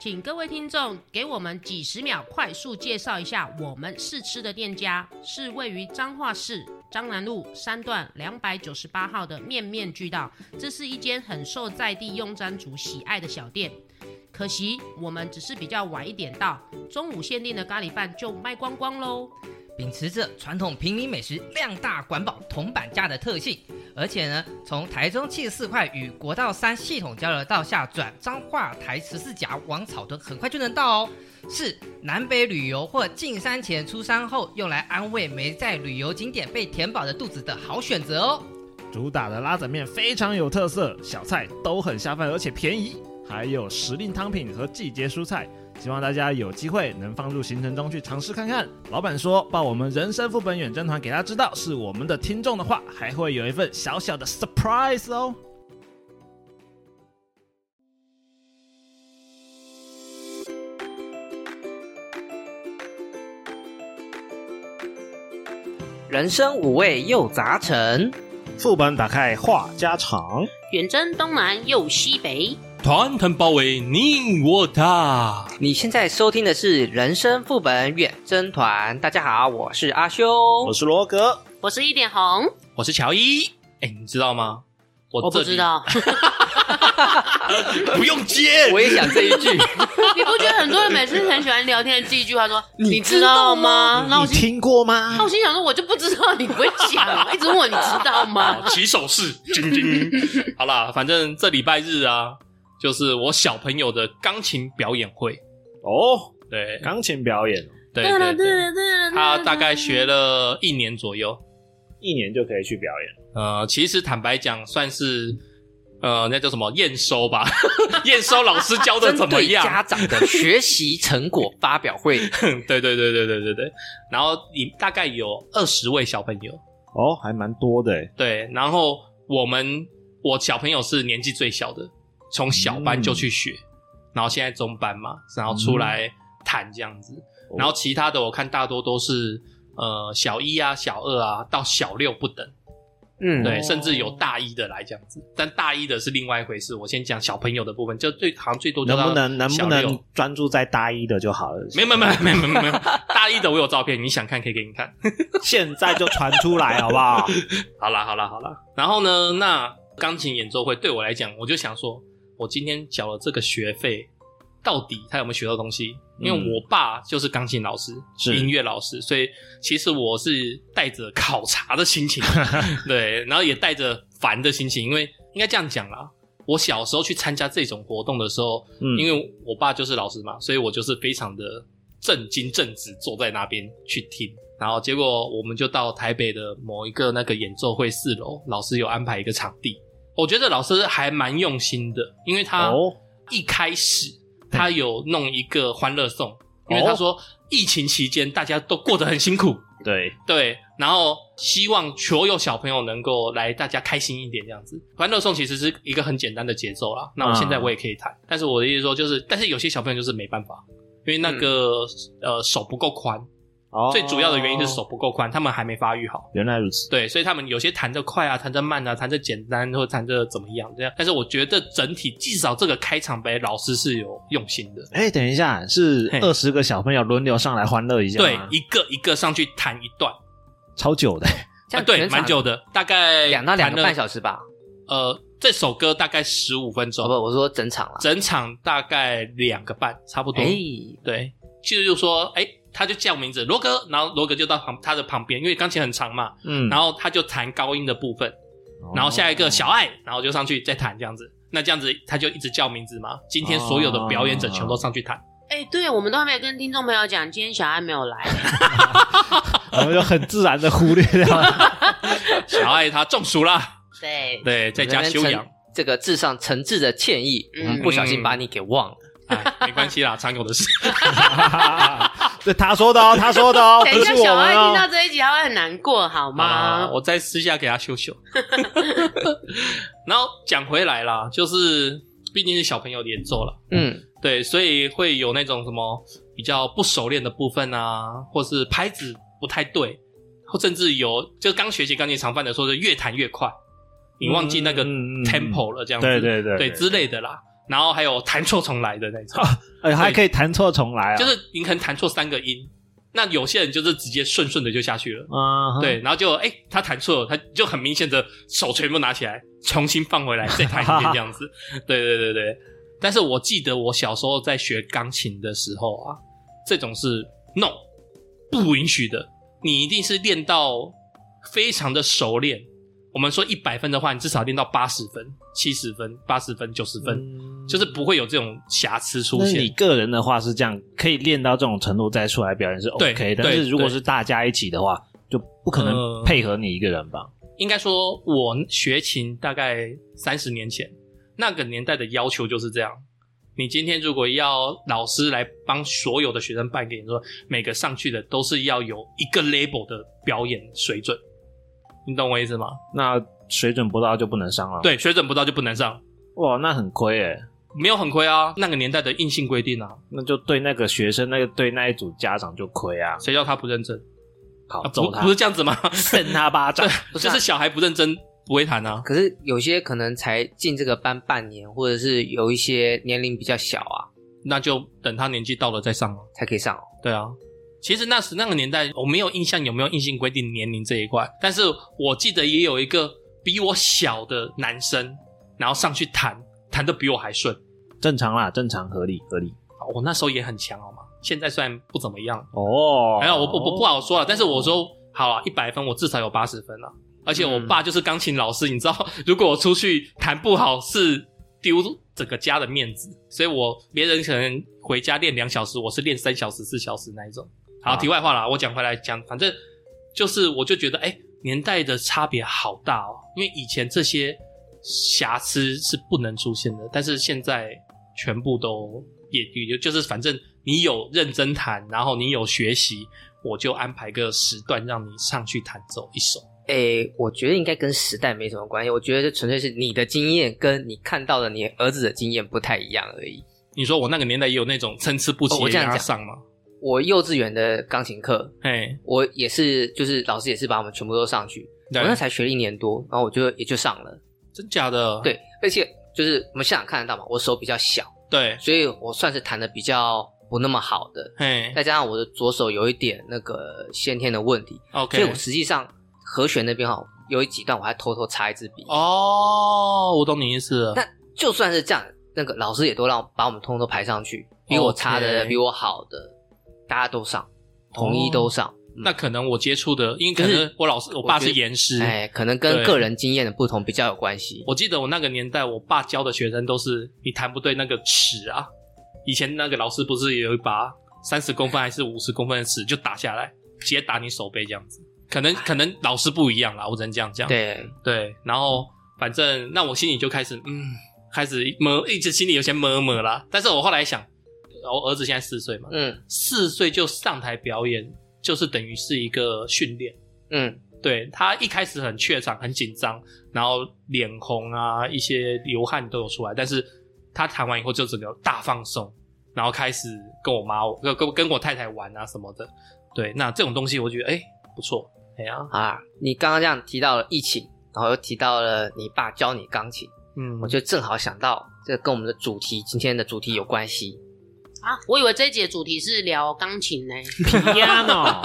请各位听众给我们几十秒，快速介绍一下我们试吃的店家，是位于彰化市彰南路三段两百九十八号的面面俱到。这是一间很受在地用餐族喜爱的小店。可惜我们只是比较晚一点到，中午限定的咖喱饭就卖光光喽。秉持着传统平民美食量大管饱铜板价的特性，而且呢，从台中七十四块与国道三系统交流道下转彰化台十四甲往草屯很快就能到哦，是南北旅游或进山前出山后用来安慰没在旅游景点被填饱的肚子的好选择哦。主打的拉仔面非常有特色，小菜都很下饭，而且便宜，还有时令汤品和季节蔬菜。希望大家有机会能放入行程中去尝试看看。老板说报我们人生副本远征团给他知道是我们的听众的话，还会有一份小小的 surprise 哦。人生五味又杂陈，副本打开话家常，远征东南又西北。团团包围你我他。你现在收听的是《人生副本远征团》。大家好，我是阿修，我是罗格，我是一点红，我是乔伊。哎，你知道吗？我，我不知道。不用接，我也想这一句。你不觉得很多人每次很喜欢聊天的第一句话说“你知道吗？”那我听过吗？那我心想说，我就不知道，你不会讲，一直问我你知道吗？起手式，叮叮。好啦，反正这礼拜日啊。就是我小朋友的钢琴表演会哦，对，钢琴表演，对对对对，他大概学了一年左右，一年就可以去表演。呃，其实坦白讲，算是呃，那叫什么验收吧？验收老师教的怎么样？家长的学习成果发表会，对对对对对对对。然后你大概有二十位小朋友，哦，还蛮多的。对，然后我们我小朋友是年纪最小的。从小班就去学，嗯、然后现在中班嘛，然后出来弹这样子，嗯、然后其他的我看大多都是呃小一啊、小二啊到小六不等，嗯，对，甚至有大一的来这样子，但大一的是另外一回事。我先讲小朋友的部分，就最好像最多能不能能不能专注在大一的就好了？没有没有没有没有没有，大一的我有照片，你想看可以给你看，现在就传出来好不好？好啦好啦好啦，然后呢，那钢琴演奏会对我来讲，我就想说。我今天缴了这个学费，到底他有没有学到东西？因为我爸就是钢琴老师，是音乐老师，所以其实我是带着考察的心情，对，然后也带着烦的心情，因为应该这样讲啦，我小时候去参加这种活动的时候，嗯，因为我爸就是老师嘛，所以我就是非常的正经正直，坐在那边去听。然后结果我们就到台北的某一个那个演奏会四楼，老师有安排一个场地。我觉得老师还蛮用心的，因为他一开始他有弄一个欢乐颂，因为他说疫情期间大家都过得很辛苦，对。对，然后希望所有小朋友能够来，大家开心一点这样子。欢乐颂其实是一个很简单的节奏啦，那我现在我也可以弹，但是我的意思说就是，但是有些小朋友就是没办法，因为那个呃手不够宽。Oh, 最主要的原因是手不够宽，他们还没发育好。原来如此。对，所以他们有些弹得快啊，弹得慢啊，弹得简单或弹得怎么样这样。但是我觉得整体至少这个开场白老师是有用心的。哎、欸，等一下，是二十个小朋友轮流上来欢乐一下吗？对，一个一个上去弹一段，超久的。啊，对，蛮久的，大概两到两个半小时吧。呃，这首歌大概十五分钟。不，我说整场了。整场大概两个半，差不多。哎、欸，对，其实就说，哎、欸。他就叫名字罗格，然后罗格就到旁他的旁边，因为钢琴很长嘛，嗯，然后他就弹高音的部分，然后下一个小爱，然后就上去再弹这样子，那这样子他就一直叫名字嘛。今天所有的表演者全都上去弹。哎、欸，对，我们都还没有跟听众朋友讲，今天小爱没有来，我们就很自然的忽略掉了。小爱他中暑了，对对，在家休养。这个致上诚挚的歉意，嗯，不小心把你给忘了。哎，没关系啦，常有的事。这他说的哦，他说的哦。等一下，小爱听到这一集，他会很难过，好吗？啊、我再私下给他修修。然后讲回来啦，就是毕竟是小朋友演奏了，嗯，对，所以会有那种什么比较不熟练的部分啊，或是拍子不太对，或甚至有就刚学习钢琴常犯的，说是越弹越快，你忘记那个 tempo 了，这样子，嗯、对对对，对之类的啦。然后还有弹错重来的那种，哎，还可以弹错重来啊，就是你可能弹错三个音，那有些人就是直接顺顺的就下去了，啊，对，然后就哎，他弹错了，他就很明显的手全部拿起来，重新放回来，再弹一遍这样子，对对对对。但是我记得我小时候在学钢琴的时候啊，这种是 no 不允许的，你一定是练到非常的熟练。我们说一百分的话，你至少练到八十分、七十分、八十分、九十分，嗯，就是不会有这种瑕疵出现。你个人的话是这样，可以练到这种程度再出来表演是 OK 的。但是如果是大家一起的话，就不可能配合你一个人吧？呃，应该说，我学琴大概三十年前，那个年代的要求就是这样。你今天如果要老师来帮所有的学生办给你说，每个上去的都是要有一个 label 的表演水准。你懂我意思吗？那水准不到就不能上了。对，水准不到就不能上。哇，那很亏诶。没有很亏啊，那个年代的硬性规定啊。那就对那个学生，那个对那一组家长就亏啊。谁叫他不认真？好，啊、揍他。不是这样子吗？扇他巴掌。对，就是小孩不认真不会弹啊。可是有些可能才进这个班半年，或者是有一些年龄比较小啊，那就等他年纪到了再上啊，才可以上。对啊。其实那时那个年代，我没有印象有没有硬性规定年龄这一块，但是我记得也有一个比我小的男生，然后上去弹，弹得比我还顺，正常啦，正常合理合理。我那时候也很强，好吗？现在虽然不怎么样哦，没有，我我不不好说了，但是我说好啊，一百分我至少有八十分了，而且我爸就是钢琴老师，嗯，你知道，如果我出去弹不好是丢整个家的面子，所以我别人可能回家练两小时，我是练三小时四小时那一种。好，题外话啦，我讲回来讲，反正就是，我就觉得，哎、欸，年代的差别好大哦。因为以前这些瑕疵是不能出现的，但是现在全部都也也就是，反正你有认真弹，然后你有学习，我就安排个时段让你上去弹奏一首。诶、欸，我觉得应该跟时代没什么关系，我觉得这纯粹是你的经验跟你看到的你儿子的经验不太一样而已。你说我那个年代也有那种参差不齐的让他上吗？我幼稚园的钢琴课，嘿，我也是，就是老师也是把我们全部都上去。我那才学了一年多，然后我就也就上了。真假的？对，而且就是我们现场看得到嘛，我手比较小，对，所以我算是弹的比较不那么好的。嘿，再加上我的左手有一点那个先天的问题，OK，所以我实际上和弦那边哈有几段我还偷偷插一支笔。哦，我懂你意思了。那就算是这样，那个老师也都让把我们通通都排上去，比我差的，比我好的。大家都上，统一都上。那可能我接触的，因为可能我老师，我爸是严师，哎，可能跟个人经验的不同比较有关系。我记得我那个年代，我爸教的学生都是你弹不对那个尺啊。以前那个老师不是有一把三十公分还是五十公分的尺，就打下来，直接打你手背这样子。可能可能老师不一样啦，我只能这样讲。对对，然后反正那我心里就开始嗯，开始摸，一直心里有些摸摸啦。但是我后来想。我儿子现在四岁嘛，嗯，四岁就上台表演，就是等于是一个训练，嗯，对，他一开始很怯场、很紧张，然后脸红啊，一些流汗都有出来，但是他弹完以后就整个大放松，然后开始跟我妈、跟跟跟我太太玩啊什么的，对，那这种东西我觉得哎、欸、不错，哎呀啊，你刚刚这样提到了疫情，然后又提到了你爸教你钢琴，嗯，我就正好想到这个跟我们的主题今天的主题有关系。啊，我以为这一节主题是聊钢琴呢，Piano。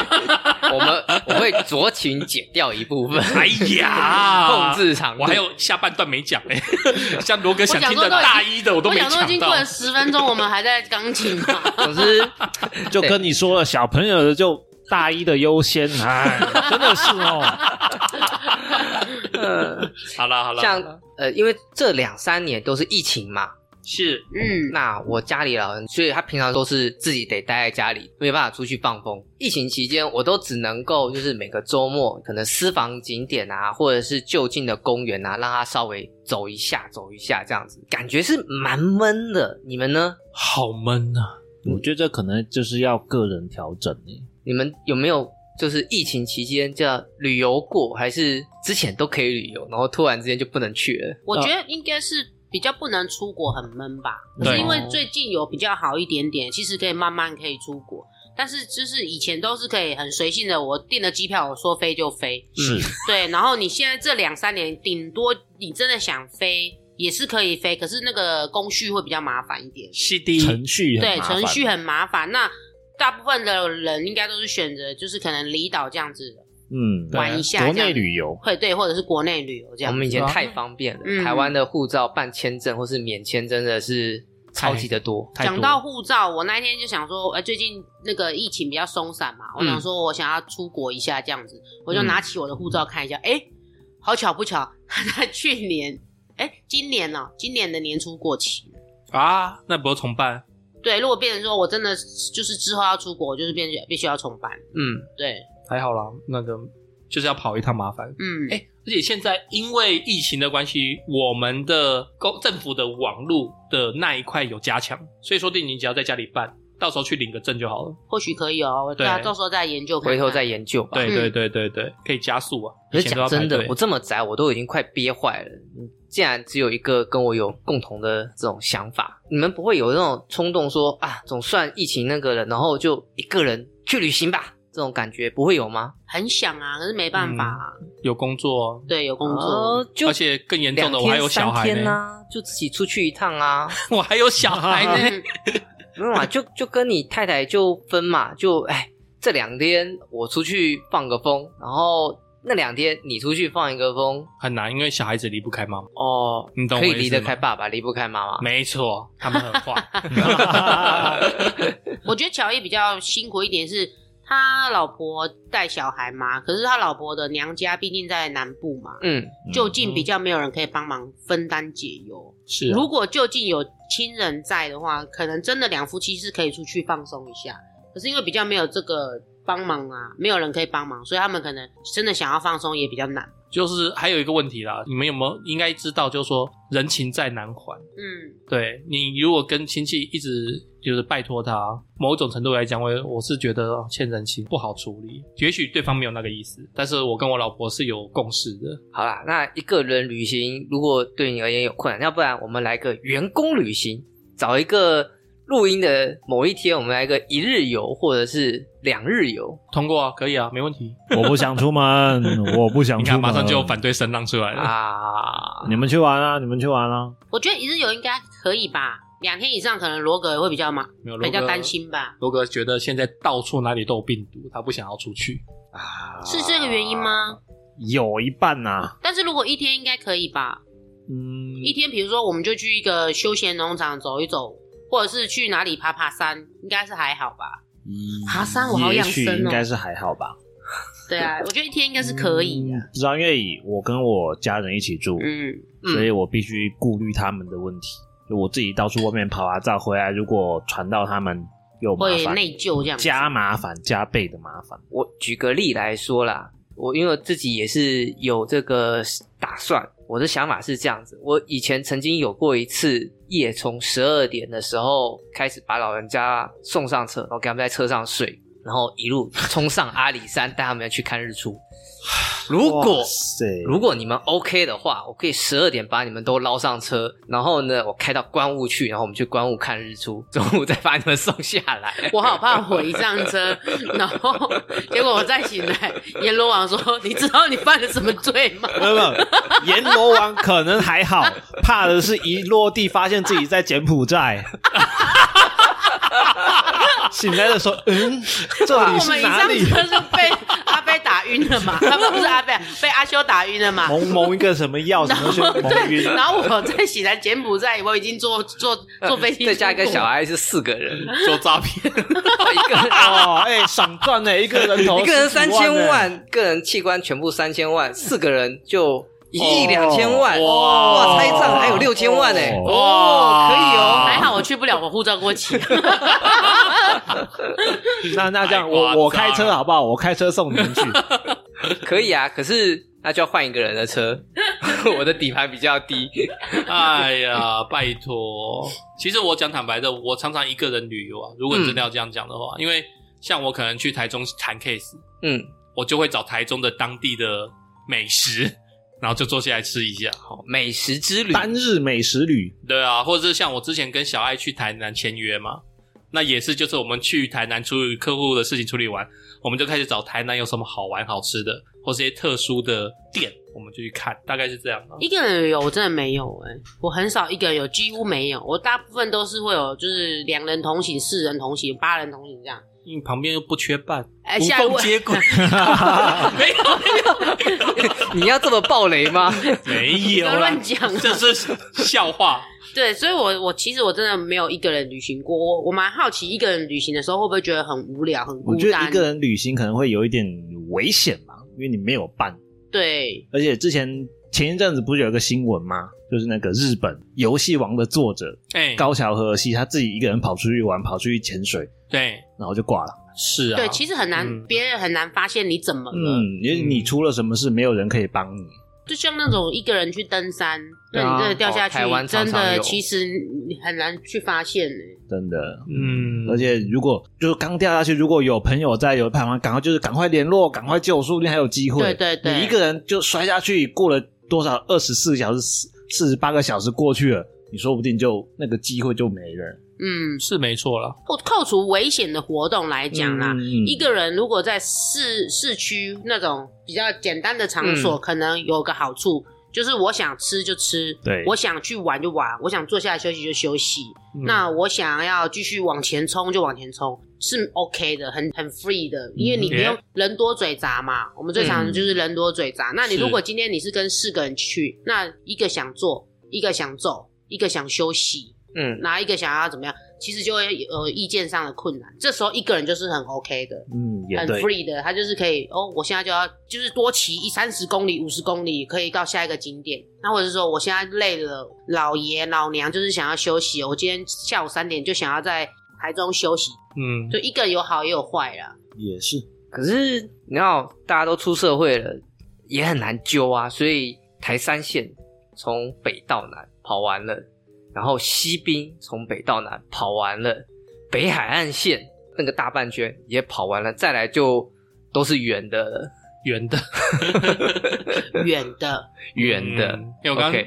我们我会酌情剪掉一部分。哎呀，控制场，我还有下半段没讲哎，像罗哥想听的大一的我都没讲到。我想说，经过了十分钟，我们还在钢琴嘛。可是就跟你说了，小朋友的就大一的优先，哎，真的是哦。呃，好了好了，像呃，因为这两三年都是疫情嘛。是，嗯，那我家里老人，所以他平常都是自己得待在家里，没办法出去放风。疫情期间，我都只能够就是每个周末，可能私房景点啊，或者是就近的公园啊，让他稍微走一下，走一下这样子，感觉是蛮闷的。你们呢？好闷啊！我觉得这可能就是要个人调整诶。你们有没有就是疫情期间这样旅游过，还是之前都可以旅游，然后突然之间就不能去了？我觉得应该是。比较不能出国，很闷吧？可是因为最近有比较好一点点，其实可以慢慢可以出国。但是就是以前都是可以很随性的，我订了机票，我说飞就飞。是，对。然后你现在这两三年，顶多你真的想飞，也是可以飞，可是那个工序会比较麻烦一点。是的，程序对，程序很麻烦。那大部分的人应该都是选择就是可能离岛这样子嗯，玩一下，国内旅游，会对，或者是国内旅游这样。我们以前太方便了，嗯台湾的护照办签证或是免签真的是超级的多。多讲到护照，我那一天就想说，哎、最近那个疫情比较松散嘛，我想说我想要出国一下这样子，我就拿起我的护照看一下，哎、好巧不巧，他去年，哎，今年哦，今年的年初过期。啊，那不要重办？对，如果变成说我真的就是之后要出国，我就是变必须要重办。嗯，对，还好啦，那个就是要跑一趟麻烦。嗯，哎、而且现在因为疫情的关系，我们的公政府的网络的那一块有加强，所以说不定你只要在家里办，到时候去领个证就好了。或许可以哦，对啊，到时候再研究看看，回头再研究吧。对嗯对对对对，可以加速啊！可是讲真的我这么宅，我都已经快憋坏了。你竟然只有一个跟我有共同的这种想法，你们不会有那种冲动说啊，总算疫情那个了，然后就一个人去旅行吧，这种感觉不会有吗？很想啊，可是没办法、啊，有工作，对，有工作，哦，就而且更严重的，我还有小孩天啊，就自己出去一趟啊，我还有小孩呢。嗯没有啊，就就跟你太太就分嘛，就哎，这两天我出去放个风，然后那两天你出去放一个风，很难，因为小孩子离不开妈妈。哦，你懂我可以离得开爸爸，离不开妈妈。没错，他们很坏。我觉得乔伊比较辛苦一点是，他老婆带小孩嘛，可是他老婆的娘家毕竟在南部嘛，嗯，就近比较没有人可以帮忙分担解忧。是啊，如果就近有亲人在的话，可能真的两夫妻是可以出去放松一下。可是因为比较没有这个帮忙啊，没有人可以帮忙，所以他们可能真的想要放松也比较难。就是还有一个问题啦，你们有没有应该知道，就是说人情债难还。嗯，对你如果跟亲戚一直就是拜托他，某种程度来讲，我我是觉得欠人情不好处理。也许对方没有那个意思，但是我跟我老婆是有共识的。好啦，那一个人旅行如果对你而言有困难，要不然我们来个员工旅行，找一个录音的某一天，我们来个一日游或者是两日游。通过啊，可以啊，没问题。我不想出门，我不想你看，出门，马上就有反对声浪出来了。啊，你们去玩啊，你们去玩啊。我觉得一日游应该可以吧，两天以上可能罗格会比较忙，没有比较担心吧。罗格觉得现在到处哪里都有病毒，他不想要出去。啊是这个原因吗？有一半呐、啊，但是如果一天应该可以吧？嗯，一天，比如说我们就去一个休闲农场走一走，或者是去哪里爬爬山，应该是还好吧？爬山我好养也许生哦应该是还好吧。对啊，我觉得一天应该是可以的。嗯不知道，因为我跟我家人一起住，嗯，嗯所以我必须顾虑他们的问题。就我自己到处外面跑啊，照回来，如果传到他们又麻烦，会内疚这样。加麻烦，加倍的麻烦。我举个例来说啦，我因为我自己也是有这个打算，我的想法是这样子：我以前曾经有过一次夜从十二点的时候开始把老人家送上车，然后给他们在车上睡，然后一路冲上阿里山带他们去看日出。如果如果你们 OK 的话，我可以十二点把你们都捞上车，然后呢，我开到关雾去，然后我们去关雾看日出，中午再把你们送下来。我好怕我一上车，然后结果我再醒来，阎罗王说：“你知道你犯了什么罪吗没有没有，阎罗王可能还好，怕的是一落地发现自己在柬埔寨。醒来的时候，嗯，这？”里我们一上是哪里？车就被阿飞打晕了嘛？不 不是阿飞，被阿修打晕了嘛？蒙蒙一个什么药，什么对，晕？然后我在醒来柬埔寨，我已经坐坐坐飞机，再加一个小，孩是四个人，做诈骗，一个人哦，哎、赏赚呢，一个人头一个人三千万万，个人器官全部三千万，四个人就一亿两千万，哇哇，拆账还有六千万呢，哦哦，可以哦，去不了，我护照过期。呢。那那这样，我我开车好不好？我开车送你们去。可以啊，可是那就要换一个人的车，我的底盘比较低，哎呀，拜托！其实我讲坦白的，我常常一个人旅游啊。如果你真的要这样讲的话，因为像我可能去台中谈 case，嗯，我就会找台中的当地的美食，然后就坐下来吃一下。好，美食之旅，单日美食旅，对啊，或者是像我之前跟小爱去台南签约嘛，那也是就是我们去台南处理客户的事情处理完，我们就开始找台南有什么好玩好吃的，或是一些特殊的店，我们就去看，大概是这样。一个人旅游我真的没有诶、欸、我很少一个人有，几乎没有，我大部分都是会有，就是两人同行、四人同行、八人同行这样。因为旁边又不缺伴，哎、无缝接轨。没 有没有，你要这么暴雷吗？没有，乱讲，这是笑话。对，所以我我其实我真的没有一个人旅行过。我我蛮好奇，一个人旅行的时候会不会觉得很无聊、很孤单？我觉得一个人旅行可能会有一点危险嘛，因为你没有伴。对，而且之前前一阵子不是有一个新闻吗？就是那个日本游戏王的作者，哎、欸，高桥和希他自己一个人跑出去玩，跑出去潜水。对，然后就挂了。是啊，对，其实很难，别、嗯、人很难发现你怎么了。嗯，因为你出了什么事，没有人可以帮你。就像那种一个人去登山，那、啊、你真的掉下去，哦、真的其实你很难去发现呢。真的，嗯。而且如果就是刚掉下去，如果有朋友在，有旁边，赶快就是赶快联络，赶快救，说不定还有机会。对对对，你一个人就摔下去，过了多少二十四小时，四十八个小时过去了，你说不定就那个机会就没了。嗯，是没错了。扣扣除危险的活动来讲啦、嗯嗯，一个人如果在市市区那种比较简单的场所、嗯，可能有个好处，就是我想吃就吃，对，我想去玩就玩，我想坐下来休息就休息。嗯、那我想要继续往前冲就往前冲，是 OK 的，很很 free 的，因为你不用人多嘴杂嘛。嗯、我们最常的就是人多嘴杂、嗯。那你如果今天你是跟四个人去，那一个想坐，一个想走，一个想休息。嗯，哪一个想要怎么样，其实就会有意见上的困难。这时候一个人就是很 OK 的，嗯，很 free 的，他就是可以哦，我现在就要就是多骑一三十公里、五十公里，可以到下一个景点。那或者是说，我现在累了，老爷老娘就是想要休息，我今天下午三点就想要在台中休息。嗯，就一个有好也有坏啦。也是，可是你要，大家都出社会了，也很难揪啊。所以台三线从北到南跑完了。然后西滨从北到南跑完了，北海岸线那个大半圈也跑完了，再来就都是圆的了，圆的，远的，圆的。因为我刚刚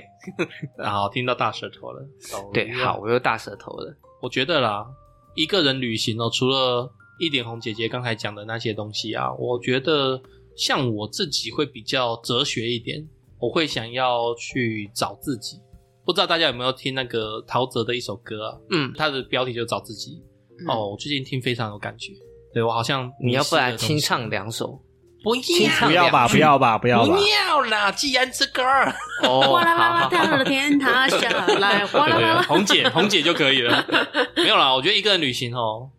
然后听到大舌头了，对，好，我又大舌头了。我觉得啦，一个人旅行哦，除了一点红姐姐刚才讲的那些东西啊，我觉得像我自己会比较哲学一点，我会想要去找自己。不知道大家有没有听那个陶喆的一首歌啊？嗯，他的标题就找自己。嗯、哦，我最近听非常有感觉。对，我好像你要不然清唱两首？不要，不要吧，不要吧，不要吧，不要啦！既然这歌儿，哦，哗啦啦啦掉了天塌下来，哗啦啦啦，红姐，红姐就可以了。没有啦，我觉得一个人旅行哦，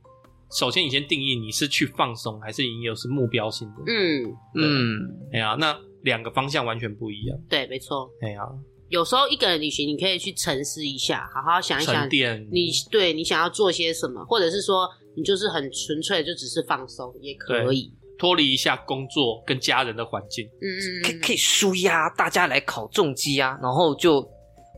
首先你先定义你是去放松，还是你有是目标性的？嗯嗯，哎呀，那两个方向完全不一样。对，没错。哎呀。有时候一个人旅行，你可以去沉思一下，好好想一想，你对你想要做些什么，或者是说你就是很纯粹，就只是放松也可以，脱离一下工作跟家人的环境，嗯嗯，可以可以舒压，大家来考重机啊，然后就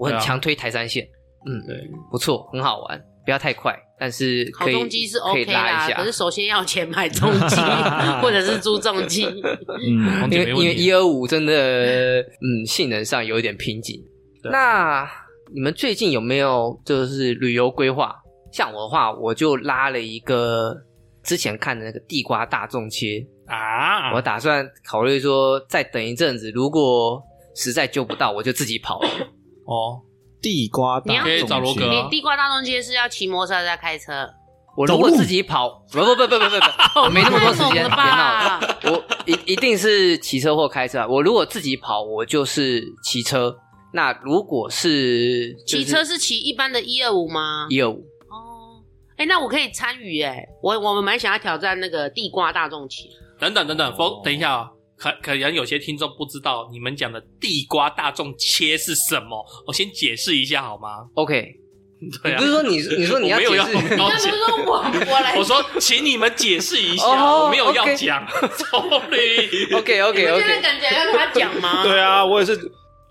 我很强推台山线，嗯，对，不错，很好玩，不要太快。但是考重机是 OK 啦，可是首先要钱买重机，或者是租重机。嗯，因为因为一二五真的，嗯，性能上有一点瓶颈。那你们最近有没有就是旅游规划？像我的话，我就拉了一个之前看的那个地瓜大众切啊，我打算考虑说再等一阵子，如果实在救不到，我就自己跑了。哦。地瓜大众切，可以找罗哥。你地瓜大众街是要骑摩托车在开车？我如果自己跑，不不不不不不 不，我没那么多时间，别闹了。我一一定是骑车或开车。我如果自己跑，我就是骑车。那如果是骑车，是骑一般的一二五吗？一二五。哦，哎，那我可以参与哎，我我们蛮想要挑战那个地瓜大众切。等等等等，否，等一下啊。可可能有些听众不知道你们讲的地瓜大众切是什么，我先解释一下好吗？OK，对啊，不是说你你说你要 解释，那不是说我我来，我说请你们解释一下，oh, 我没有要讲，Sorry。OK OK OK，现在感觉要他讲吗？对啊，我也是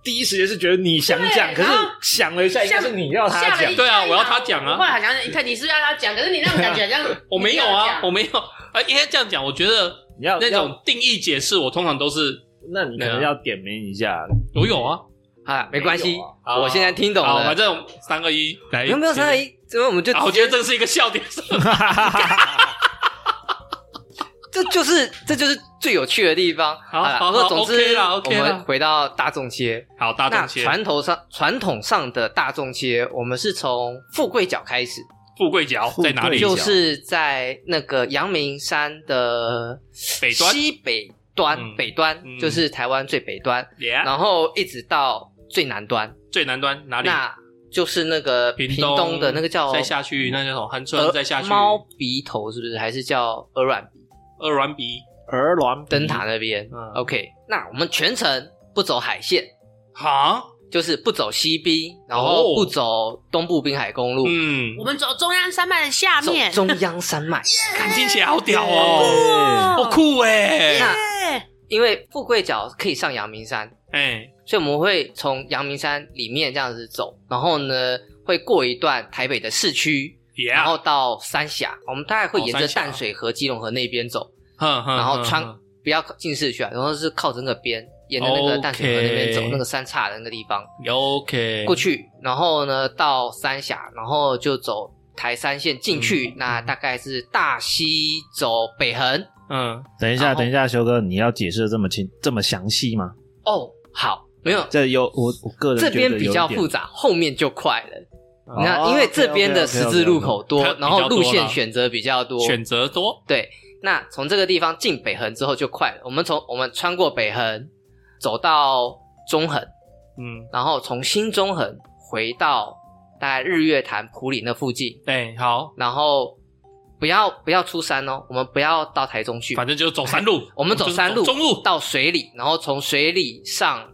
第一时间是觉得你想讲，可是想了一下，应该是你要他讲，对啊，我要他讲啊。后来好像你看你是要他讲，可是你那种感觉好像我没有啊，我没有啊，应该这样讲，我觉得。你要那种定义解释，我通常都是，那你可能要点名一下。我有啊，啊，没关系，我现在听懂了。反正三二一，来，有没有三二一？因为我们就、啊，我觉得这个是一个笑点。这就是这就是最有趣的地方。好，好，好，总之啦，OK 啦。我们回到大众切。好，大众切。传统上传统上的大众切，我们是从富贵角开始。富贵角在哪里？就是在那个阳明山的北端，西北端，嗯、北端、嗯、就是台湾最北端。然后一直到最南端。最南端哪里？那就是那个屏东的那个叫再下去，那叫什么？恒春再下去。猫鼻头是不是？还是叫鹅卵鼻？鹅卵鼻，鹅卵灯塔那边。嗯，OK。那我们全程不走海线，哈，就是不走西滨，然后不走东部滨海公路。嗯，我们走中央山脉的下面。中央山脉，看听起来好屌哦，好酷哎！那因为富贵角可以上阳明山，哎，所以我们会从阳明山里面这样子走，然后呢，会过一段台北的市区。然后到三峡，我们大概会沿着淡水河、基隆河那边走，哦、然后穿不要进市区啊，然后是靠着那个边，沿着那个淡水河那边走那个三岔的那个地方，OK，过去，然后呢到三峡，然后就走台三线进去，嗯、那大概是大溪走北横。嗯，等一下，等一下，修哥，你要解释的这么清这么详细吗？哦，好，没有，这有我我个人这边比较复杂，后面就快了。那因为这边的十字路口多，然后路线选择比较多，选择多。对，那从这个地方进北横之后就快了。我们从我们穿过北横，走到中横，嗯，然后从新中横回到大概日月潭普里那附近。对，好，然后不要不要出山哦，我们不要到台中去，反正就是走山路。我们走山路，中路到水里，然后从水里上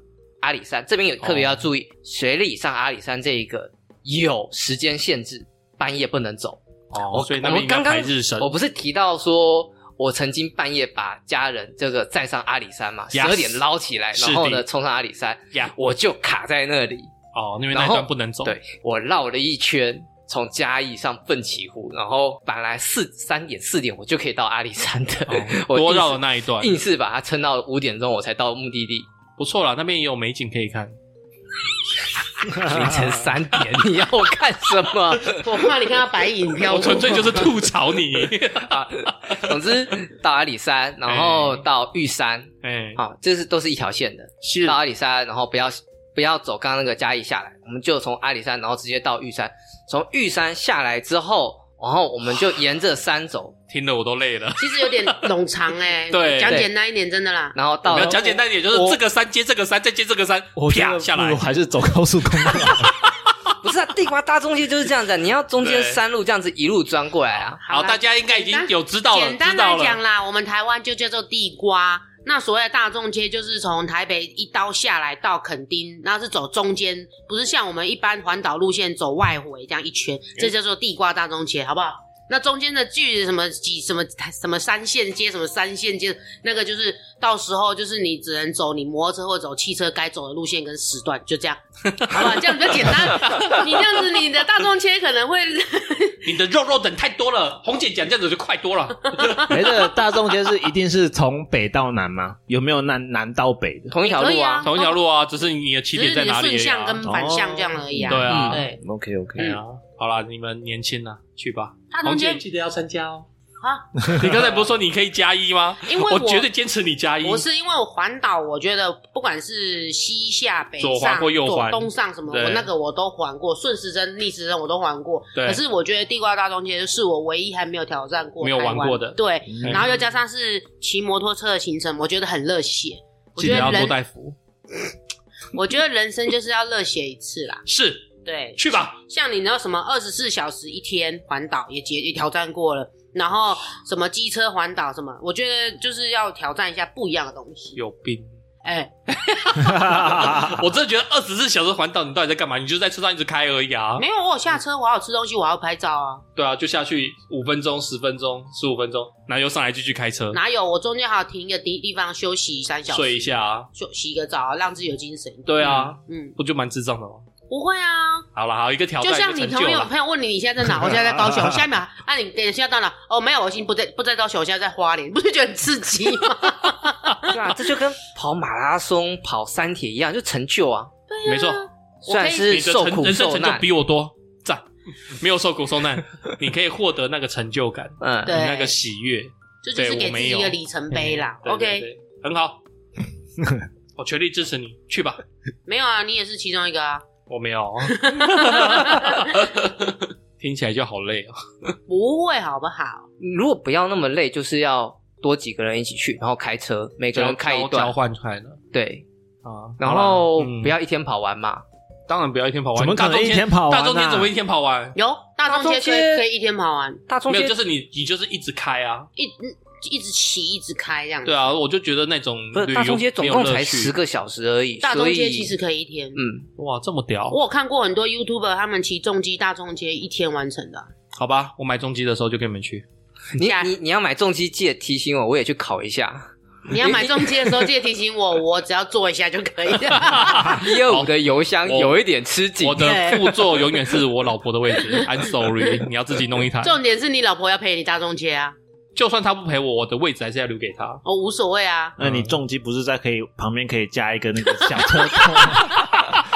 阿里山。这边有特别要注意，水里上阿里山这一个。有时间限制，半夜不能走哦。所以那边刚刚日神，我不是提到说，我曾经半夜把家人这个载上阿里山嘛，十二点捞起来，然后呢冲上阿里山，我就卡在那里哦，因为那段不能走。对，我绕了一圈，从嘉义上奋起湖，然后本来四三点四点我就可以到阿里山的，我多绕了那一段，硬是把它撑到五点钟我才到目的地。不错啦，那边也有美景可以看。凌晨三点，你要我看什么？我怕你看到白影飘。我纯粹就是吐槽你 啊。总之到阿里山，然后到玉山，哎，好，这是都是一条线的。是到阿里山，然后不要不要走刚刚那个嘉义下来，我们就从阿里山，然后直接到玉山。从玉山下来之后，然后我们就沿着山走。听得我都累了。其实有点冗长哎，对，讲简单一点，真的啦。然后到讲简单一点，就是这个山接这个山，再接这个山，啪下来，还是走高速公路。不是啊，地瓜大中切就是这样子，你要中间山路这样子一路钻过来啊。好，大家应该已经有知道了。简单来讲啦，我们台湾就叫做地瓜。那所谓的大众街，就是从台北一刀下来到垦丁，然后是走中间，不是像我们一般环岛路线走外回这样一圈，这叫做地瓜大众街，好不好？那中间的距离什么几什么什么三线街什么三线街，那个就是到时候就是你只能走你摩托车或走汽车该走的路线跟时段，就这样，好吧？这样比较简单。你这样子，你的大众切可能会，你的肉肉等太多了。红姐讲这样子就快多了。没的，大众切是一定是从北到南吗？有没有南南到北的？同一条路啊，同一条路啊，只是你的起点在哪里？顺向跟反向这样而已啊。对啊，对，OK OK 啊。好啦，你们年轻了，去吧。红姐记得要参加哦。啊，你刚才不是说你可以加一吗？因为我绝对坚持你加一。我是因为我环岛，我觉得不管是西下北上、左环或右环、东上什么，我那个我都环过，顺时针、逆时针我都环过。可是我觉得地瓜大众切是我唯一还没有挑战过、没有玩过的。对，然后又加上是骑摩托车的行程，我觉得很热血。记得要多带福。我觉得人生就是要热血一次啦。是。对，去吧。像你那什么二十四小时一天环岛也结也挑战过了，然后什么机车环岛什么，我觉得就是要挑战一下不一样的东西。有病！哎，我真的觉得二十四小时环岛，你到底在干嘛？你就是在车上一直开而已啊。没有，我有下车，我还要吃东西，我还要拍照啊。对啊，就下去五分钟、十分钟、十五分钟，然后又上来继续开车。哪有？我中间还要停一个地地方休息三小时，睡一下啊，休洗个澡啊，让自己有精神。对啊，嗯，不就蛮智障的吗？不会啊，好了，好一个挑战，就像你朋友朋友问你，你现在在哪？我现在在高雄。下一秒，啊，你等一下到哪？哦，没有，我已经不在不在高雄，我现在在花莲，不是觉得很刺激吗？对啊，这就跟跑马拉松、跑三铁一样，就成就啊。对啊，没错，虽然是受苦受难，成就比我多，赞。没有受苦受难，你可以获得那个成就感，嗯，对那个喜悦。这就是给自己一个里程碑啦。OK，很好，我全力支持你，去吧。没有啊，你也是其中一个啊。我没有，听起来就好累哦。不会好不好？如果不要那么累，就是要多几个人一起去，然后开车，每个人开一段交段，换出来的对，啊。然后嗯不要一天跑完嘛。当然不要一天跑完，怎么可能一天跑完啊大中天怎么一天跑完？有大中天可以可以一天跑完，没有，大中天就是你你就是一直开啊。一嗯一直骑一直开这样子。对啊，我就觉得那种不是大中街总共才十个小时而已，大中街其实可以一天。嗯，哇，这么屌！我有看过很多 YouTuber 他们骑重机大中街一天完成的啊。好吧，我买重机的时候就跟你们去。你下你你要买重机，记得提醒我，我也去考一下。你要买重机的时候，记得提醒我，我只要坐一下就可以了。一二五的油箱有一点吃紧我，的副座永远是我老婆的位置，I'm sorry，你要自己弄一台。重点是你老婆要陪你大中街啊，就算他不陪我，我的位置还是要留给他。哦，无所谓啊。那你重击不是在可以旁边可以加一个那个小车头吗？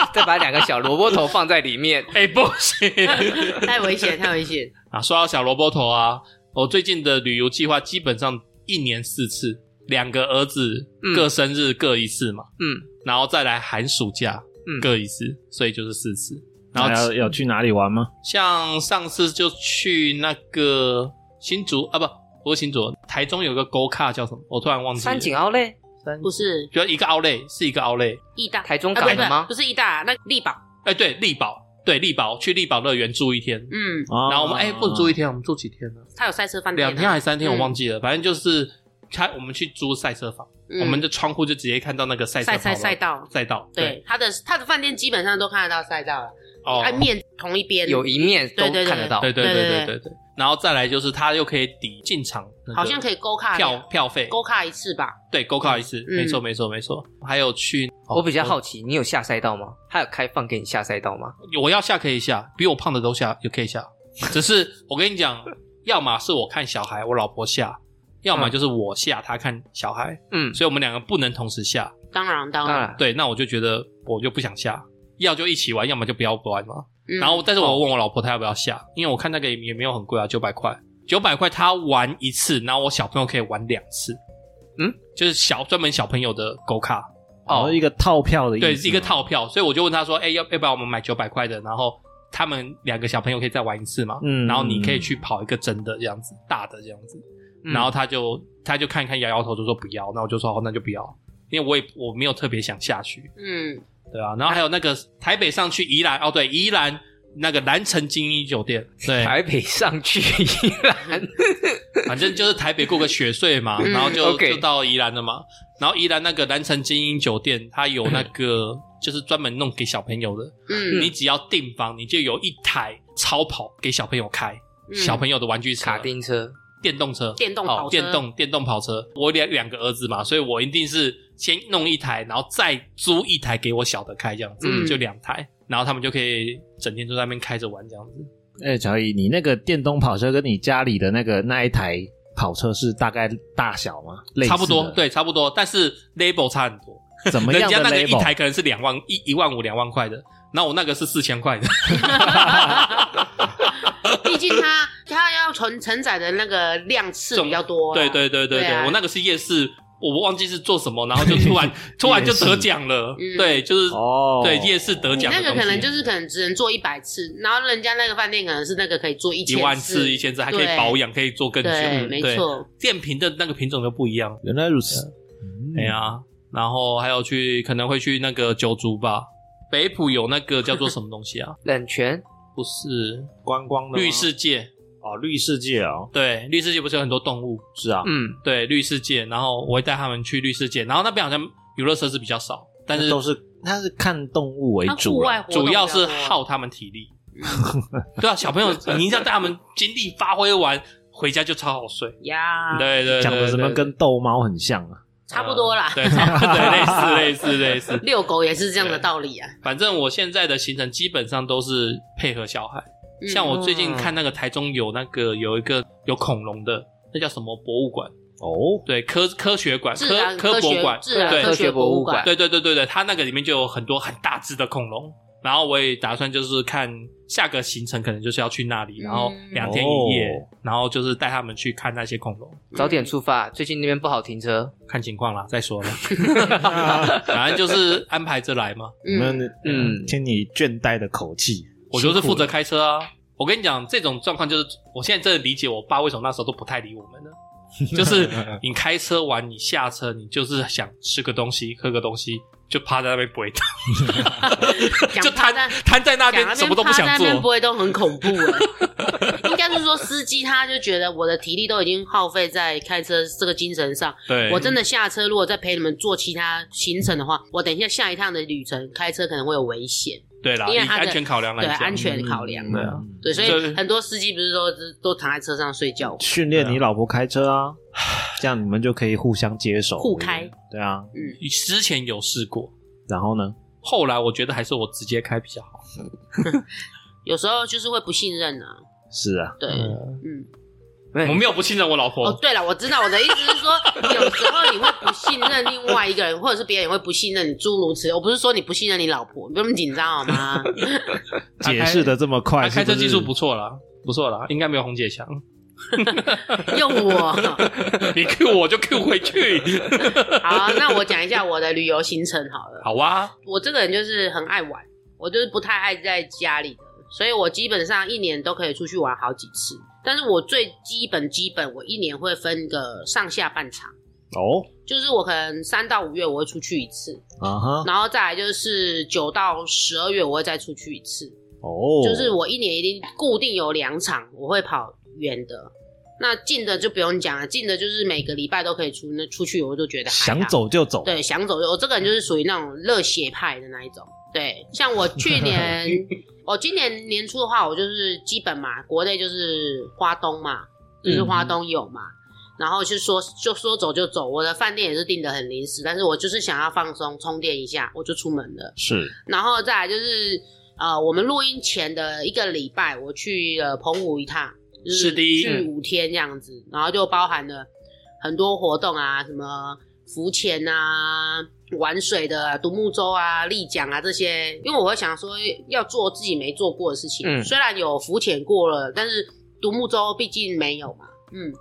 再把两个小萝卜头放在里面。哎、不行 太危险，太危险。啊！说到小萝卜头啊，我最近的旅游计划基本上一年四次，两个儿子嗯各生日各一次嘛，嗯，然后再来寒暑假嗯各一次，所以就是四次。然然后后有去哪里玩吗？像上次就去那个新竹啊，不不清楚，台中有个 Go Car 叫什么？我突然忘记了。三井奥莱？不是，比如一个奥莱是一个奥莱。义大台中港吗？不是义大，那力宝。哎，对，力宝，对，力宝，去力宝乐园住一天。嗯，然后我们哎不，住一天，我们住几天呢？他有赛车饭店，两天还是三天？我忘记了，反正就是他，我们去租赛车房，我们的窗户就直接看到那个赛赛赛道赛道。对，他的他的饭店基本上都看得到赛道了。哦，面同一边有一面都看得到。对对对对对对。然后再来就是他又可以抵进场好像可以勾卡票票费，勾卡一次吧。对勾卡一次，嗯没错没错没错。还有去，哦我比较好奇，你有下赛道吗？他有开放给你下赛道吗？我要下可以下，比我胖的都下，也可以下。只是我跟你讲，要么是我看小孩，我老婆下；要么就是我下，他看小孩。嗯，所以我们两个不能同时下。当然，当然，对，那我就觉得我就不想下，要就一起玩，要么就不要玩嘛。嗯然后，但是我问我老婆她要不要下，因为我看那个也也没有很贵啊，九百块，九百块她玩一次，然后我小朋友可以玩两次。嗯，就是小专门小朋友的狗卡，哦，一个套票的意思，对，是一个套票，所以我就问他说：“哎、要要不要我们买九百块的？然后他们两个小朋友可以再玩一次嘛？嗯然后你可以去跑一个真的这样子，大的这样子。嗯然后他就他就看一看摇摇头，就说不要。那我就说好，那就不要，因为我也我没有特别想下去，嗯，对啊。然后还有那个台北上去宜兰，哦对，宜兰那个南城精英酒店，对，台北上去宜兰，反正就是台北过个雪隧嘛，嗯然后就就到宜兰了嘛。然后宜兰那个南城精英酒店，它有那个就是专门弄给小朋友的。嗯你只要订房，你就有一台超跑给小朋友开，嗯小朋友的玩具车、卡丁车，电动车、电动跑电动电动跑车。我两两个儿子嘛，所以我一定是先弄一台，然后再租一台给我小的开，这样子、嗯就两台，然后他们就可以整天都在那边开着玩这样子。哎，乔伊，你那个电动跑车跟你家里的那个那一台跑车是大概大小吗？类似差不多，，对，差不多，但是 label 差很多。怎么样的人家那个一？台可能是两万一一万五两万块的，那我那个是四千块的。毕竟它它要承承载的那个量次比较多啊。对对对对对，我那个是夜市，我忘记是做什么，然后就突然 突然就得奖了。嗯对，就是、哦，对夜市得你奖的东西。那个可能就是可能只能做一百次，然后人家那个饭店可能是那个可以做一一万次、一千次，还可以对保养，可以做更久。对，没对错。电瓶的那个品种就不一样。原来如此。嗯哎呀、然后还有去可能会去那个九族吧，北埔有那个叫做什么东西啊？冷泉，不是观光的吗绿世界，哦，绿世界哦，对，绿世界不是有很多动物？是啊，嗯，对，绿世界，然后我会带他们去绿世界，然后那边好像娱乐设施比较少，但是都是它是看动物为它户主啦，外活动主要是耗他们体力。对啊，小朋友，你一定要带他们精力发挥完，回家就超好睡。呀，对对对，讲的什么对跟逗猫很像啊？差不多啦。对，差不多对，类似类似类似。遛狗也是这样的道理啊。反正我现在的行程基本上都是配合小孩，嗯。像我最近看那个台中有那个有一个有恐龙的，那叫什么博物馆？哦，对，科科学馆、科科博馆，对自然科学博物馆，对对对对对，它那个里面就有很多很大只的恐龙。然后我也打算就是看下个行程可能就是要去那里，然后嗯。两天一夜，哦。然后就是带他们去看那些恐龙，早点出发，最近那边不好停车。看情况啦，再说了，反正就是安排着来嘛。嗯。嗯，听你倦怠的口气，我就是负责开车啊。我跟你讲，这种状况就是，我现在真的理解我爸为什么那时候都不太理我们了。就是你开车完，你下车，你就是想吃个东西，喝个东西，就趴在那边不会动，就瘫瘫在那边，什么都不想趴在那边不做。会都很恐怖哎。应该是说司机他就觉得我的体力都已经耗费在开车这个精神上，对，我真的下车如果再陪你们做其他行程的话，我等一下下一趟的旅程开车可能会有危险，对啦，以因为他的安全考量来讲，对安全考量嘛。对啊，对，所就是以很多司机不是说都躺在车上睡觉，训练你老婆开车啊，这样你们就可以互相接手，互开。对啊，嗯，之前有试过，然后呢？后来我觉得还是我直接开比较好。有时候就是会不信任啊。是啊，对，嗯嗯，我没有不信任我老婆，哦，对了，我知道我的意思是说，有时候你会不信任另外一个人，或者是别人也会不信任你，诸如此类。我不是说你不信任你老婆，你不用紧张好吗？解释的这么他快，开车技术不错啦，不错啦，应该没有红姐强。用我。你 Q 我就 Q 回去。好，那我讲一下我的旅游行程好了。好啊，我这个人就是很爱玩，我就是不太爱在家里的，所以我基本上一年都可以出去玩好几次。但是我最基本基本，我一年会分个上下半场，哦，就是我可能三到五月我会出去一次，啊哈，然后再来就是九到十二月我会再出去一次，哦，就是我一年一定固定有两场我会跑远的。那近的就不用讲了，近的就是每个礼拜都可以出，那出去我就觉得还想走就走，对，想走就我这个人就是属于那种热血派的那一种。对，像我去 年，我今年年初的话，我就是基本嘛，国内就是花东嘛，就是花东有嘛，然后就说就说走就走，我的饭店也是订的很临时，但是我就是想要放松充电一下，我就出门了。是然后再来就是呃，我们录音前的一个礼拜，我去了澎湖一趟，就是的去五天这样子，然后就包含了很多活动啊，什么浮潜啊、玩水的啊独木舟啊、立桨啊这些，因为我会想说要做自己没做过的事情，嗯虽然有浮潜过了，但是独木舟毕竟没有嘛，嗯，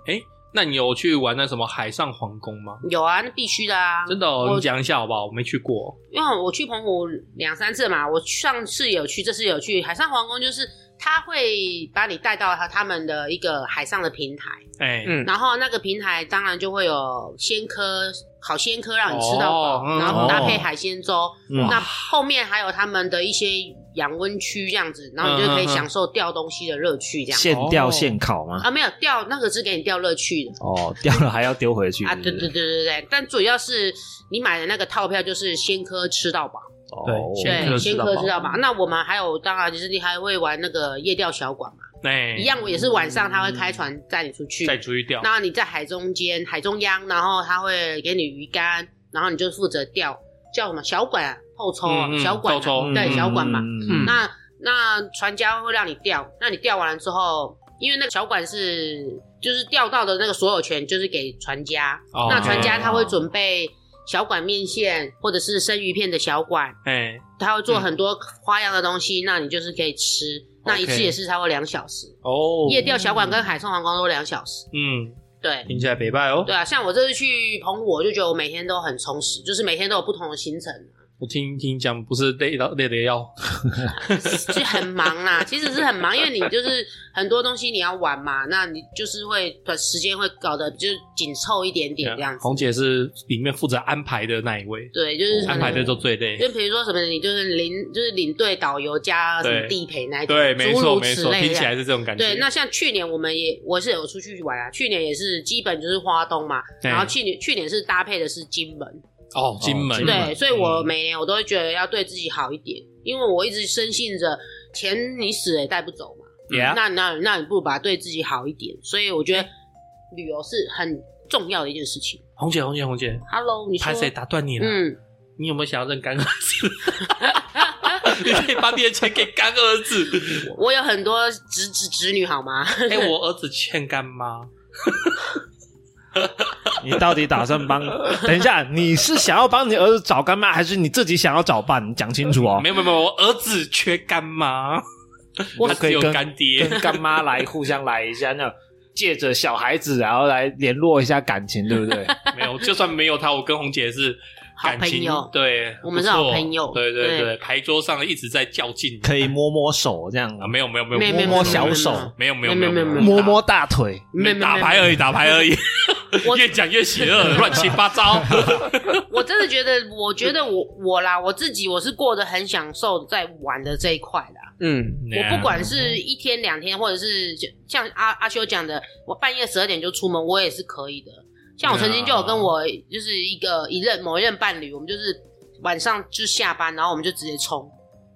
那你有去玩那什么海上皇宫吗？有啊，那必须的啊，真的、哦，我你讲一下好不好？我没去过。因为我去澎湖两三次嘛，我上次有去，这次有去海上皇宫，就是他会把你带到他他们的一个海上的平台，哎、嗯然后那个平台当然就会有先科烤鲜科让你吃到饱，然后搭配海鲜粥，嗯那后面还有他们的一些养温区这样子，然后你就可以享受钓东西的乐趣这样。现钓现烤吗？啊，没有钓那个是给你钓乐趣的。哦，钓了还要丢回去啊，对对对对对，但主要是你买的那个套票就是鲜科吃到饱。对先先科知道吧科知道吧？那我们还有，当然就是你还会玩那个夜钓小管嘛，哎、一样，我也是晚上他会开船载你出去，再出去钓。那你在海中间、海中央，然后他会给你鱼竿，然后你就负责钓，叫什么小管啊，透抽啊，嗯嗯小管抽对，小管嘛。嗯那那船家会让你钓，那你钓完了之后，因为那个小管是就是钓到的那个所有权就是给船家，哦那船家他会准备小管面线或者是生鱼片的小管。哎、他会做很多花样的东西，那你就是可以吃。那一次也是差不多两小时。哦，夜钓小馆跟海上皇宫都两小时。嗯，对听起来北拜哦。对啊，像我这次去澎湖，我就觉得我每天都很充实，就是每天都有不同的行程，我听听讲不是累到累的要，就很忙啦。其实是很忙，因为你就是很多东西你要玩嘛，那你就是会把时间会搞得就是紧凑一点点这样子。红姐是里面负责安排的那一位，对，就是安排的都最累。就比如说什么，你就是领就是领队导游加什么地陪那一种，对，没诸错没错，听起来是这种感觉。对，那像去年我们也我是有出去玩啊，去年也是基本就是花东嘛，然后去年去年是搭配的是金门，哦，金门，对，所以我嗯每年我都会觉得要对自己好一点，因为我一直深信着钱你死了也带不走嘛，Yeah 那那那你不如把它对自己好一点，所以我觉得旅游是很重要的一件事情。红姐，红姐，红姐，Hello，你说拍谁打断你了？嗯，你有没有想要认干儿子？你可以把你的钱给干儿子。我有很多侄子侄女好吗？哎、我儿子欠干妈。你到底打算帮？等一下，你是想要帮你儿子找干妈，还是你自己想要找伴？你讲清楚哦。没有没有没有，我儿子缺干妈。我他只有可以跟干爹跟干妈来互相来一下，那种借着小孩子然后来联络一下感情，对不对？没有，就算没有他，我跟红姐是感情好朋友对，我们是好朋友对对对对，牌桌上一直在较劲，可以摸摸手这样啊，没有没有没有摸摸小手，没有没有没有没有摸摸大腿，没有没有打牌而已，打牌而已，我越讲越邪恶，乱七八糟。我真的觉得，我觉得我我啦，我自己我是过得很享受在玩的这一块的。嗯，我不管是一天两天，或者是像阿阿修讲的，我半夜十二点就出门，我也是可以的。像我曾经就有跟我就是一个一任某一任伴侣，我们就是晚上就下班，然后我们就直接冲，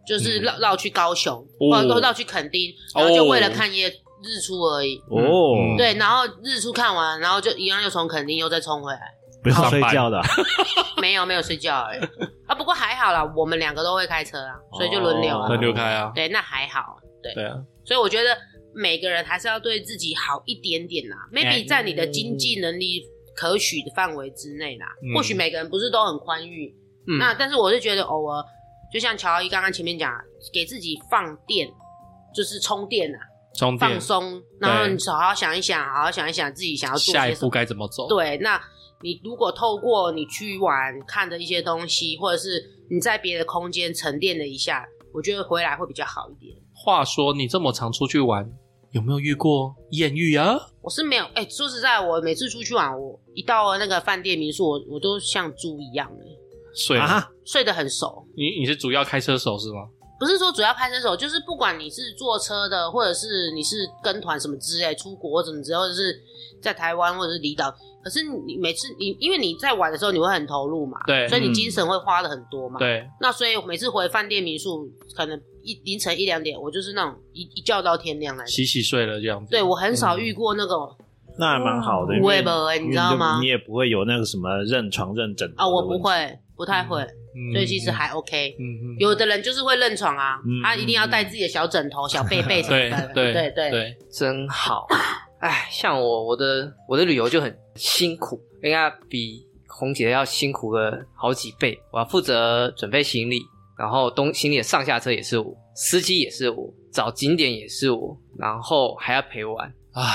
就是绕绕去高雄，或者都绕去垦丁，然后就为了看夜日出而已。哦，嗯。对，然后日出看完，然后就一样又从垦丁又再冲回来。不要睡觉的啊，没有没有睡觉而已。啊，不过还好啦，我们两个都会开车啊，所以就轮流啊。哦轮流开啊，对，那还好。对，对啊，所以我觉得每个人还是要对自己好一点点啦。maybe 在你的经济能力可取的范围之内啦，嗯。或许每个人不是都很宽裕。嗯。那但是我是觉得偶尔，就像乔伊刚刚前面讲，给自己放电，就是充电啊，充电，放松，然后你好好想一想，好好想一想自己想要做下一步。该怎么走？对，那你如果透过你去玩看的一些东西，或者是你在别的空间沉淀了一下，我觉得回来会比较好一点。话说你这么常出去玩，有没有遇过艳遇啊？我是没有，哎、说实在，我每次出去玩，我一到了那个饭店民宿，我我都像猪一样、欸，睡啊，睡得很熟。你你是主要开车手是吗？不是说主要拍车手，就是不管你是坐车的，或者是你是跟团什么之类，出国或什么之类，或者是在台湾或者是离岛，可是你每次你因为你在玩的时候你会很投入嘛，对所以你嗯精神会花的很多嘛，对，那所以每次回饭店民宿，可能一凌晨一两点，我就是那种一一觉到天亮来。洗洗睡了这样子。对我很少遇过那种那还蛮好的，不会不会，你知道吗你？也不会有那个什么认床认枕头啊，我不会，不太会，嗯所以其实还 OK。嗯嗯，有的人就是会认床啊嗯，他一定要带自己的小枕头、小被被什么的。对对对，对，真好。哎，像我我的我的旅游就很辛苦，应该比红姐要辛苦了好几倍。我要负责准备行李，然后东行李的上下车也是我，司机也是我，找景点也是我，然后还要陪玩。啊，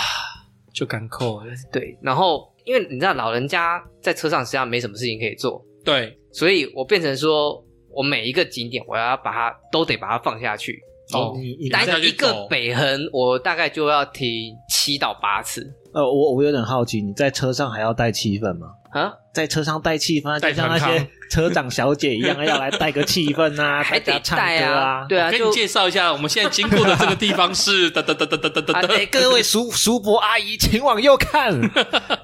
就赶扣了。对，然后因为你知道老人家在车上实际上没什么事情可以做，对，所以我变成说我每一个景点我要把它都得把它放下去。哦，你你单一个北横，我大概就要停七到八次。呃，我我有点好奇，你在车上还要带气氛吗？啊，在车上带气氛，带就像那些车长小姐一样，要来带个气氛啊，还得唱带歌啊，对啊，跟就你介绍一下，我们现在经过的这个地方是 哒哒哒哒哒哒哒 各位叔叔伯阿姨，请往右看，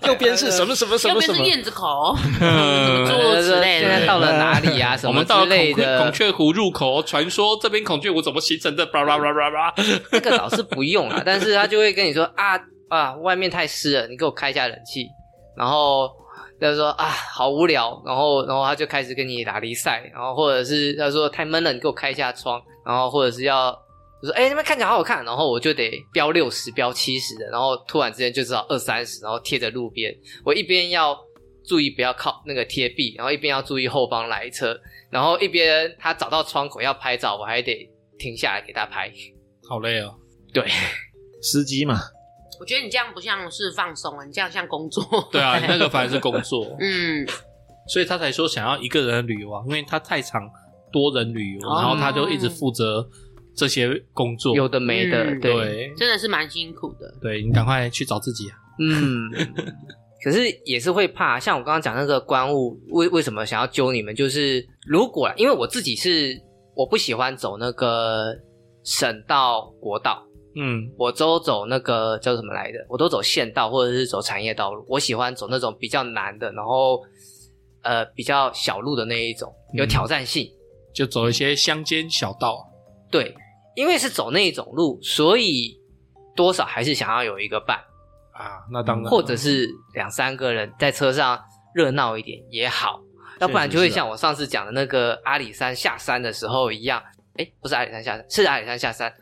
右边是什么什么什右边么什么。是燕子口，嗯什么诸如此类的。现在到了哪里啊？什么之我们到了类孔雀孔，雀湖入口，传说这边孔雀湖怎么形成的？巴拉巴拉巴拉。那个倒是不用啊，但是他就会跟你说啊啊，外面太湿了，你给我开一下冷气，然后他就说啊，好无聊，然后然后他就开始跟你打离赛，然后或者是他说太闷了，你给我开一下窗，然后或者是要就说哎、那边看起来好好看，然后我就得标六十标七十的，然后突然之间就知道二三十，然后贴着路边，我一边要注意不要靠那个贴壁，然后一边要注意后方来车，然后一边他找到窗口要拍照，我还得停下来给他拍，好累哦。对。司机嘛，我觉得你这样不像是放松啊，你这样像工作。对啊，那个反而是工作，嗯，所以他才说想要一个人旅游啊，因为他太常多人旅游，哦然后他就一直负责这些工作。有的没的，嗯对，对真的是蛮辛苦的。对，你赶快去找自己啊。嗯，可是也是会怕，像我刚刚讲那个观雾，为为什么想要揪你们？就是如果因为我自己是我不喜欢走那个省道、国道，嗯，我都走那个叫什么来的，我都走县道或者是走产业道路。我喜欢走那种比较难的，然后呃比较小路的那一种，有挑战性。就走一些乡间小道。对，因为是走那一种路，所以多少还是想要有一个伴。啊，那当然，或者是两三个人在车上热闹一点也好，要不然就会像我上次讲的那个阿里山下山的时候一样，哎，不是阿里山下山，是阿里山下山，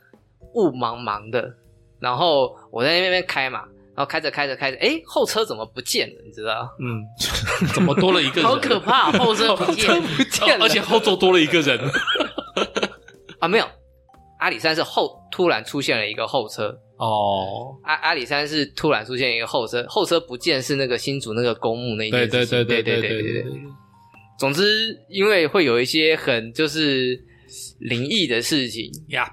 雾茫茫的，然后我在那边开嘛，然后开着开着开着，哎，后车怎么不见了？你知道？嗯，怎么多了一个人？好可怕，后车不见。不见了，而且后座多了一个人。啊没有，阿里山是后突然出现了一个后车哦，阿阿里山是突然出现一个后车，后车不见是那个新竹那个公墓那一件事情，对对对对对对对对。总之，因为会有一些很就是灵异的事情呀。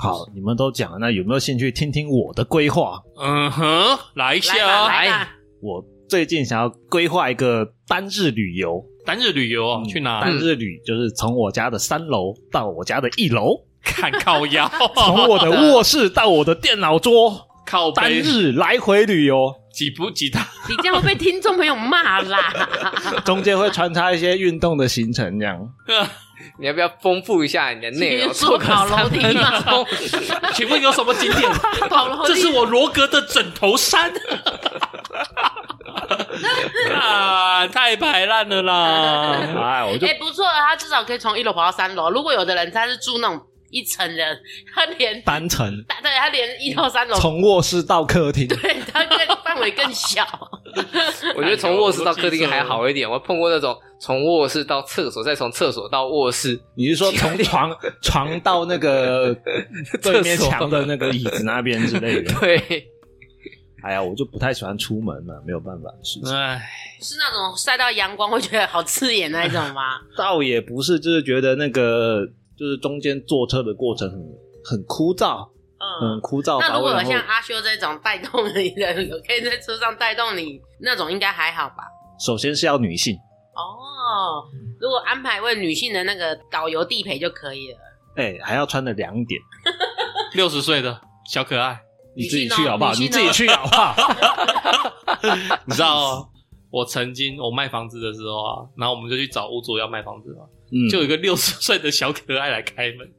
好，你们都讲了，那有没有兴趣听听我的规划？嗯哼，来一下哦，来，来我最近想要规划一个单日旅游，单日旅游去哪？单日旅就是从我家的三楼到我家的一楼，看靠腰，从我的卧室到我的电脑桌，靠单日来回旅游，几不几大？你这样会被听众朋友骂啦！中间会穿插一些运动的行程，这样。你要不要丰富一下你的内容？做跑楼梯吗？请问有什么景点？跑楼梯？这是我罗格的枕头山。啊，太排烂了啦！哎，我就哎、欸，不错，他至少可以从一楼跑到三楼。如果有的人他是住那种一层人，他连单层，对，他连一到三楼，从卧室到客厅，对，他更范围更小。我觉得从卧室到客厅还好一点。我碰过那种从卧室到厕所，再从厕所到卧室。你是说从床床到那个对面墙的那个椅子那边之类的？对。哎呀，我就不太喜欢出门了，没有办法的事情。哎，是那种晒到阳光会觉得好刺眼那一种吗？倒也不是，就是觉得那个就是中间坐车的过程很很枯燥，嗯，很枯燥。那如果有像阿修这种带动你的，可以在车上带动你那种，应该还好吧？首先是要女性哦，如果安排为女性的那个导游地陪就可以了。哎、欸，还要穿的凉点，六十岁的小可爱。你自己去好不好？你自己去好不好？你知道，我曾经我卖房子的时候啊，然后我们就去找屋主要卖房子嘛，嗯，就有一个六十岁的小可爱来开门，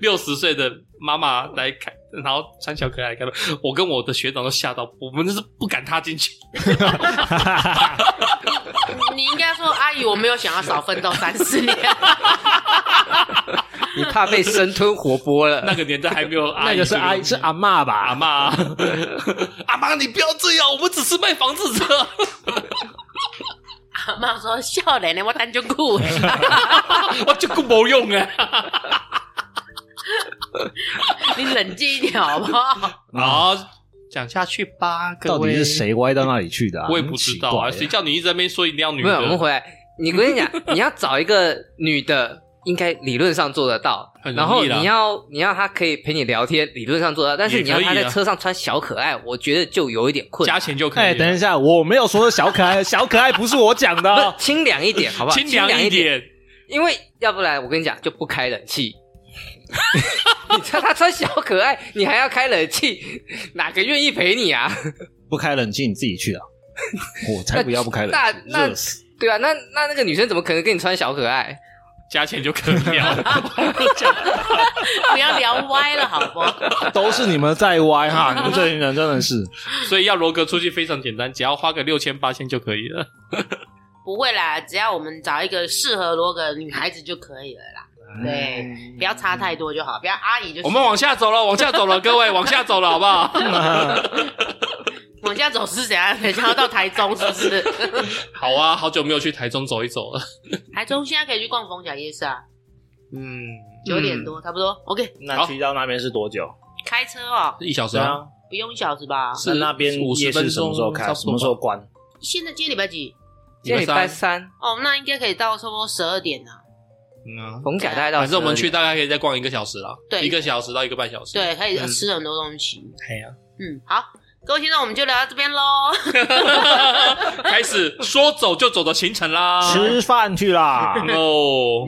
六十岁的妈妈来开，然后穿小可爱来开门，我跟我的学长都吓到，我们就是不敢踏进去。你应该说，阿姨，我没有想要少奋斗三十年。你怕被生吞活剥了？那个年代还没有阿姨，那个是阿姨，是阿妈吧？阿妈，阿妈，你不要这样，我们只是卖房子的。阿妈说：“笑脸呢，我单就哭，我就哭没用哎。”你冷静一点好不好？好，讲下去吧。到底是谁歪到那里去的？我也不知道啊。谁叫你一直在那边说一定要女的？没有，我们回来。你跟你讲，你要找一个女的。应该理论上做得到，然后你要你要他可以陪你聊天，理论上做得到，但是你要他在车上穿小可爱，我觉得就有一点困难。加钱就可以。哎，等一下，我没有说小可爱，小可爱不是我讲的，清凉一点，好不好？清凉一点，因为要不然我跟你讲就不开冷气。你看他穿小可爱，你还要开冷气，哪个愿意陪你啊？不开冷气你自己去啊！我才不要不开冷气，那那对啊，那那那个女生怎么可能跟你穿小可爱？加钱就可以了，不要聊歪了，好不？都是你们在歪哈，你们这群人真的是。所以要罗格出去非常简单，只要花个六千八千就可以了。不会啦，只要我们找一个适合罗格的女孩子就可以了啦。对，不要差太多就好，不要阿姨就。我们往下走了，往下走了，各位往下走了，好不好？往下走是怎样？等下要到台中是不是？好啊，好久没有去台中走一走了。台中现在可以去逛逢甲夜市啊。嗯，九点多、嗯、差不多。OK，那去到那边是多久？开车哦，一小时啊？不用一小时吧？是那边夜市什么时候开？什么时候关？现在今天礼拜几？今天礼拜三。哦，那应该可以到差不多十二点啊。嗯啊，逢甲大概到，反正我们去大概可以再逛一个小时啦。对，一个小时到一个半小时。对，可以吃很多东西。可以啊。嗯，好。各位听众，我们就聊到这边喽。开始说走就走的行程啦，吃饭去啦。哦，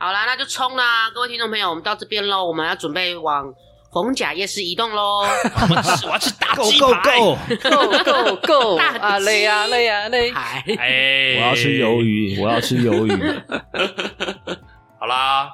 好啦，那就冲啦！各位听众朋友，我们到这边喽，我们要准备往逢甲夜市移动喽。我们吃，我要吃大鸡排。Go go go go！啊累啊累啊累！哎，我要吃鱿鱼，我要吃鱿鱼。好啦，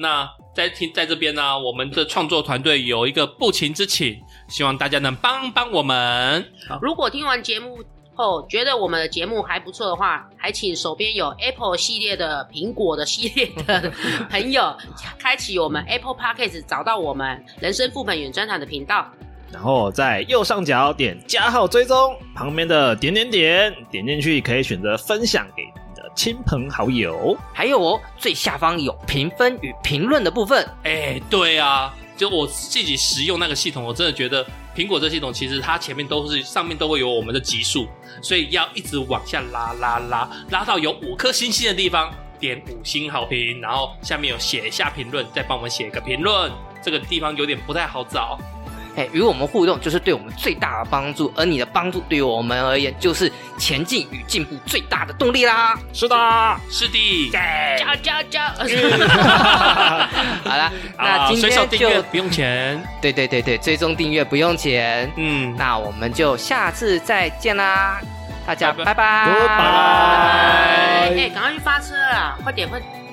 那在听在这边呢，我们的创作团队有一个不情之请。希望大家能帮帮我们。如果听完节目后觉得我们的节目还不错的话，还请手边有 Apple 系列的苹果的系列的朋友，开启我们 Apple Podcast，找到我们人生副本远专场的频道，然后在右上角点加号追踪，旁边的点点点点进去可以选择分享给你的亲朋好友。还有哦，最下方有评分与评论的部分。哎，对啊。就我自己使用那个系统，我真的觉得苹果这系统其实它前面都是上面都会有我们的级数，所以要一直往下拉拉拉，拉到有五颗星星的地方，点五星好评，然后下面有写一下评论，再帮我们写一个评论。这个地方有点不太好找。哎，与我们互动就是对我们最大的帮助，而你的帮助对于我们而言就是前进与进步最大的动力啦。是的，是的，加加加！好了，那今天就订阅不用钱。对对对对，追踪订阅不用钱。嗯，那我们就下次再见啦，大家拜拜，拜拜。哎，赶快去发车啊！快点，快点。